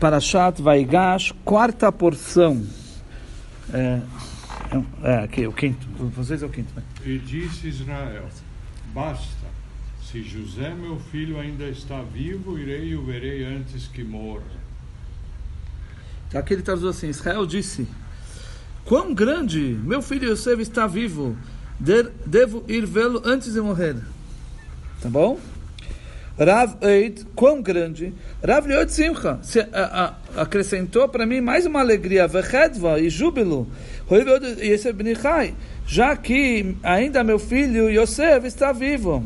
Parashat Vaigash, quarta porção. É, é, aqui, o quinto. Vocês é o quinto. Né? E disse Israel: Basta, se José, meu filho, ainda está vivo, irei e o verei antes que morra. Aqui ele traduz assim: Israel disse: Quão grande meu filho Yosef está vivo, devo ir vê-lo antes de morrer. Tá bom? Rav Eid, quão grande. Rav Leod Simcha, se, a, a, acrescentou para mim mais uma alegria, Vechedva e júbilo. Já que ainda meu filho Yosef está vivo.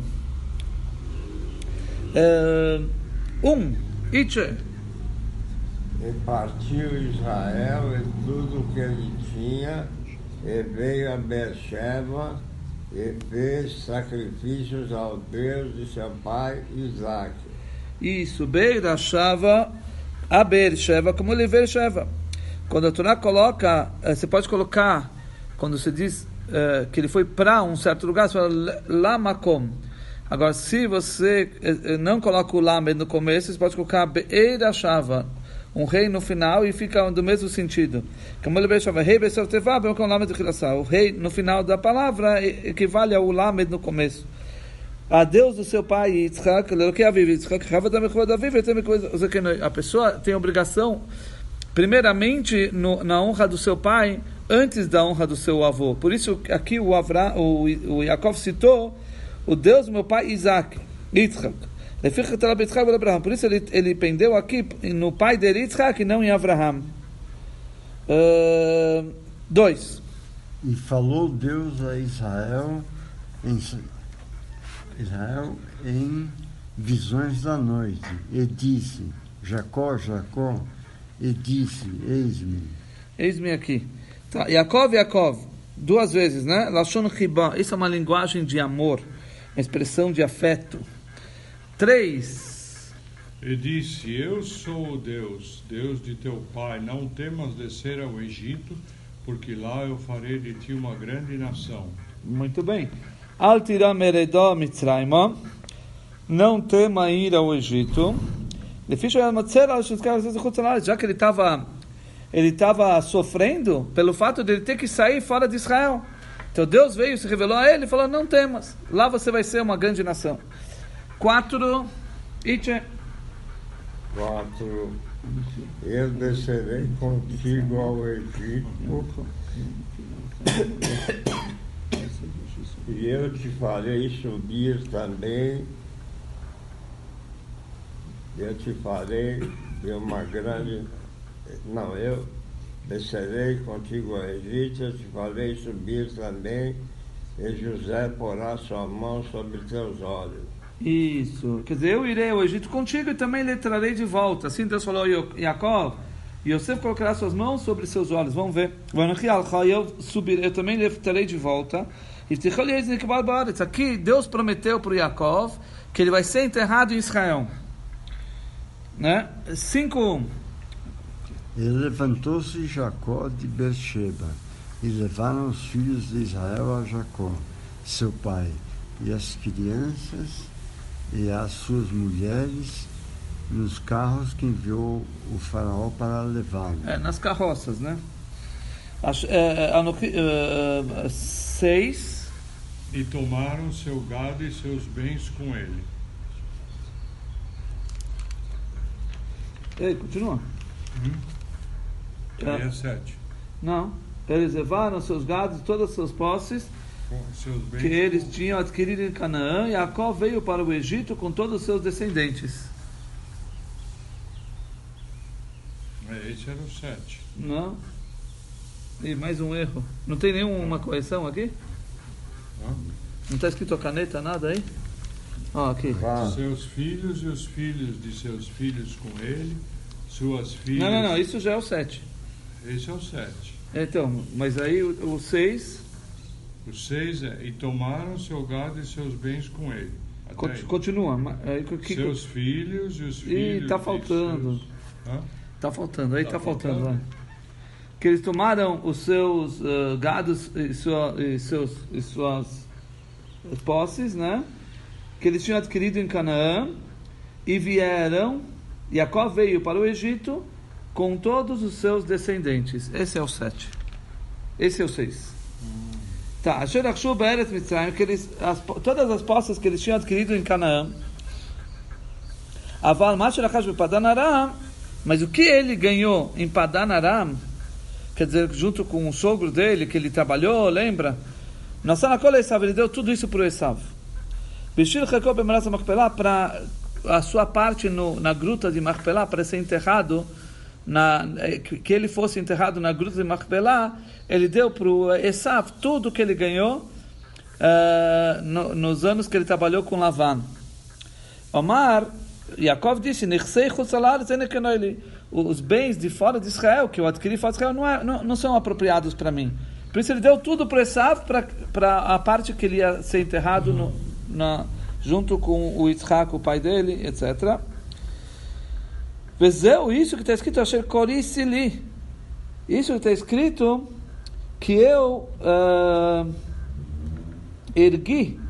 Uh, um, Itche. E partiu Israel e tudo que ele tinha, e veio a Beersheba, e fez sacrifícios ao Deus de seu pai Isaac. Isso, Beirashava, a Beersheba, como ele Beersheba. Quando a Torá coloca, eh, você pode colocar, quando você diz uh, que ele foi para um certo lugar, você fala Lamakom. Agora, se você uh, não coloca o Lamed no começo, você pode colocar Beirashava um rei no final e fica do mesmo sentido. O rei no final da palavra equivale ao lamed no começo. A Deus do seu pai Yitzhak, a pessoa tem obrigação, primeiramente, no, na honra do seu pai, antes da honra do seu avô. Por isso, aqui o, Avra, o, o Yaakov citou o Deus do meu pai Isaac, Yitzhak. Por isso ele, ele pendeu aqui no pai dele, Yitzhak, e não em Abraham. Uh, dois. E falou Deus a Israel em, Israel em visões da noite, e disse, Jacó, Jacó, e disse, eis-me. Eis-me aqui. Tá, Yaakov, Yaakov, duas vezes, né? Lashon Riba, isso é uma linguagem de amor, uma expressão de afeto. 3. E disse: Eu sou o Deus, Deus de teu pai. Não temas descer ao Egito, porque lá eu farei de ti uma grande nação. Muito bem. Altira meredó mitzrayma. Não tema ir ao Egito. Já que ele estava ele estava sofrendo pelo fato de ele ter que sair fora de Israel. Então Deus veio, se revelou a ele e falou: Não temas, lá você vai ser uma grande nação. Quatro. Itche. Quatro. Eu descerei contigo ao Egito. e eu te farei subir também. Eu te farei de uma grande. Não, eu descerei contigo ao Egito, eu te farei subir também, e José porá sua mão sobre teus olhos. Isso. Quer dizer, eu irei ao Egito contigo e também lhe trarei de volta. Assim Deus falou a Jacob. E Yosef colocará suas mãos sobre seus olhos. Vamos ver. Eu subirei, eu também lhe trarei de volta. Aqui Deus prometeu para Jacob que ele vai ser enterrado em Israel. Né? 5. E levantou-se Jacó de Beersheba e levaram os filhos de Israel a Jacó, seu pai, e as crianças e as suas mulheres nos carros que enviou o faraó para levá-lo. É, nas carroças, né? Acho, é, é, é, seis. E tomaram seu gado e seus bens com ele. Ei, continua. Hum? É. sete. Não. Eles levaram seus gados e todas as suas posses que eles tinham adquirido em Canaã, e Jacó veio para o Egito com todos os seus descendentes. É, esse era o sete. Não. E mais um erro. Não tem nenhuma correção aqui? Não. Não está escrito a caneta, nada aí? Ó, aqui. Seus filhos e os filhos de seus filhos com ele, suas filhas. Não, não, não, isso já é o sete. Esse é o sete. Então, mas aí o, o seis o seis é, e tomaram seu gado e seus bens com ele. Até Continua. Aí, que, seus filhos e os filhos. Ih, está faltando. Está faltando, aí está tá faltando. faltando. Que eles tomaram os seus uh, gados e, sua, e, seus, e suas posses, né? Que eles tinham adquirido em Canaã e vieram. Jacó veio para o Egito com todos os seus descendentes. Esse é o sete. Esse é o seis. Tá, que eles, as, todas as posses que eles tinham adquirido em Canaã, Aval Masher Akash Padan Aram, mas o que ele ganhou em Padan Aram, quer dizer, junto com o sogro dele, que ele trabalhou, lembra? Nasanakola Esav, ele deu tudo isso para o Esav. Bishir Machpelah, para a sua parte no, na gruta de Machpelah, para ser enterrado, na, que ele fosse enterrado na gruta de Machpelah, ele deu para o Esav tudo que ele ganhou uh, no, nos anos que ele trabalhou com Lavan. Omar, Yaakov disse, os bens de fora de Israel, que eu adquiri fora de Israel, não, é, não, não são apropriados para mim. Por isso ele deu tudo para Esav, para a parte que ele ia ser enterrado no, na, junto com o Yitzhak, o pai dele, etc. Vezeu, isso que está escrito, Asher Korisili. Isso que está escrito que eu uh, ergui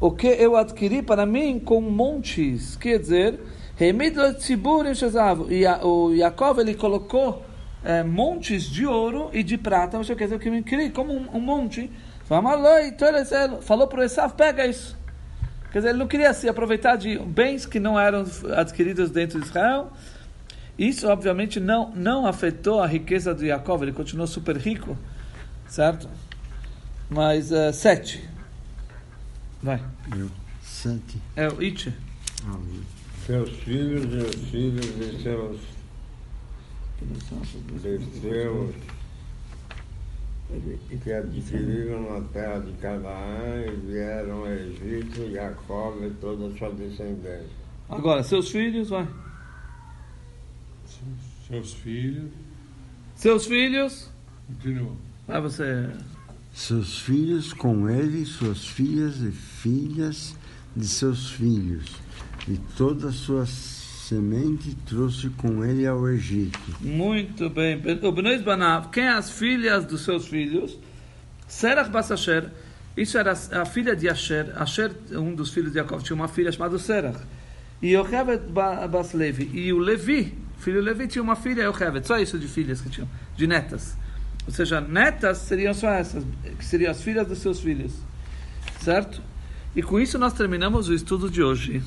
o que eu adquiri para mim com montes. Quer dizer, e o Yaakov ele colocou montes de ouro e de prata, quer dizer, que eu adquiri como um, um monte. Falou para o Esav, pega isso. Quer dizer, ele não queria se aproveitar de bens que não eram adquiridos dentro de Israel. Isso, obviamente, não, não afetou a riqueza de Yaakov, ele continuou super rico, certo? Mas, uh, sete. Vai. Eu. Sete. É o. Ah, Seus filhos e os filhos de seus, de seus que adquiriram a terra de Canaã e vieram ao Egito, Jacó e toda a sua descendência. Agora, seus filhos, vai. Seus filhos. Seus filhos. Continua. Vai você. Seus filhos com ele, suas filhas e filhas de seus filhos, e toda a sua semente trouxe com ele ao Egito. Muito bem. Benois Banav, quem é as filhas dos seus filhos? Serach Basasher. Isso era a filha de Asher. Asher, um dos filhos de Jacob, tinha uma filha chamada Serach. E Yochevet Bas Levi. E o Levi, filho Levi, tinha uma filha, Yochevet. Só isso de filhas que tinham, de netas. Ou seja, netas seriam só essas, que seriam as filhas dos seus filhos. Certo? E com isso nós terminamos o estudo de hoje.